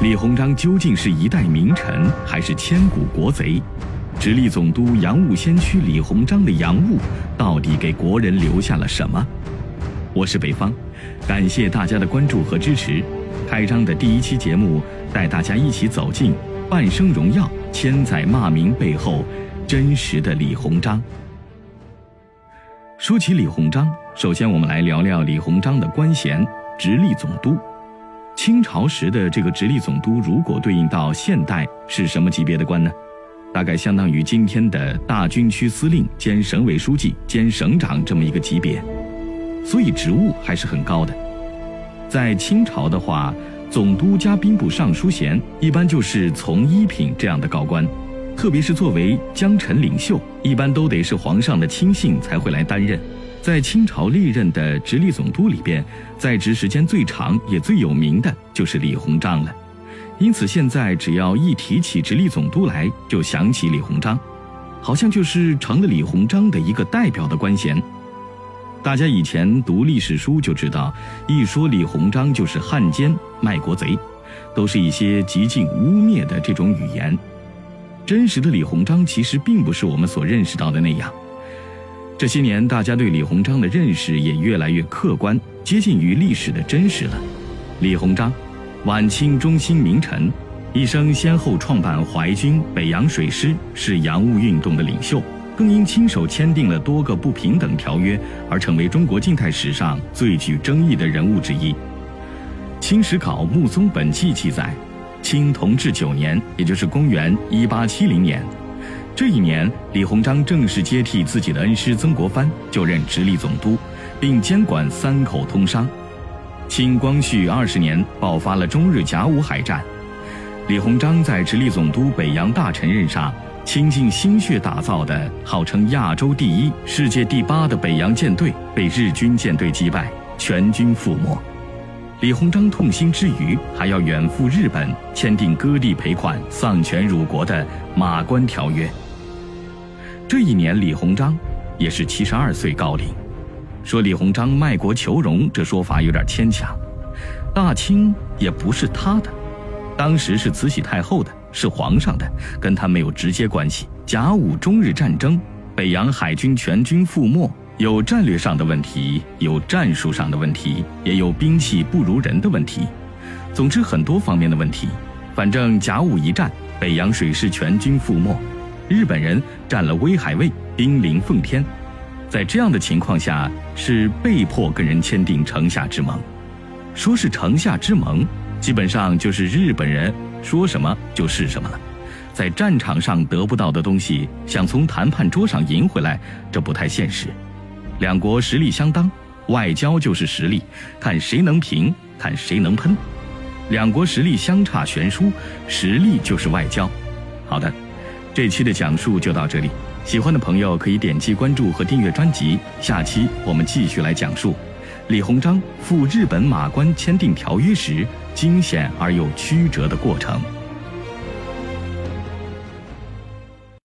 李鸿章究竟是一代名臣，还是千古国贼？直隶总督洋务先驱李鸿章的洋务，到底给国人留下了什么？我是北方，感谢大家的关注和支持。开张的第一期节目，带大家一起走进半生荣耀、千载骂名背后真实的李鸿章。说起李鸿章，首先我们来聊聊李鸿章的官衔——直隶总督。清朝时的这个直隶总督，如果对应到现代，是什么级别的官呢？大概相当于今天的大军区司令兼省委书记兼省长这么一个级别，所以职务还是很高的。在清朝的话，总督加兵部尚书衔一般就是从一品这样的高官，特别是作为江臣领袖，一般都得是皇上的亲信才会来担任。在清朝历任的直隶总督里边，在职时间最长也最有名的就是李鸿章了。因此，现在只要一提起直隶总督来，就想起李鸿章，好像就是成了李鸿章的一个代表的官衔。大家以前读历史书就知道，一说李鸿章就是汉奸、卖国贼，都是一些极尽污蔑的这种语言。真实的李鸿章其实并不是我们所认识到的那样。这些年，大家对李鸿章的认识也越来越客观，接近于历史的真实了。李鸿章，晚清中兴名臣，一生先后创办淮军、北洋水师，是洋务运动的领袖，更因亲手签订了多个不平等条约而成为中国近代史上最具争议的人物之一。《清史稿·穆宗本纪》记载，清同治九年，也就是公元一八七零年。这一年，李鸿章正式接替自己的恩师曾国藩，就任直隶总督，并监管三口通商。清光绪二十年，爆发了中日甲午海战。李鸿章在直隶总督北洋大臣任上，倾尽心血打造的号称亚洲第一、世界第八的北洋舰队，被日军舰队击败，全军覆没。李鸿章痛心之余，还要远赴日本，签订割地赔款、丧权辱国的《马关条约》。这一年，李鸿章也是七十二岁高龄。说李鸿章卖国求荣，这说法有点牵强。大清也不是他的，当时是慈禧太后的，是皇上的，跟他没有直接关系。甲午中日战争，北洋海军全军覆没。有战略上的问题，有战术上的问题，也有兵器不如人的问题。总之，很多方面的问题。反正甲午一战，北洋水师全军覆没，日本人占了威海卫，兵临奉天。在这样的情况下，是被迫跟人签订城下之盟。说是城下之盟，基本上就是日本人说什么就是什么了。在战场上得不到的东西，想从谈判桌上赢回来，这不太现实。两国实力相当，外交就是实力，看谁能平，看谁能喷。两国实力相差悬殊，实力就是外交。好的，这期的讲述就到这里。喜欢的朋友可以点击关注和订阅专辑。下期我们继续来讲述李鸿章赴日本马关签订条约时惊险而又曲折的过程。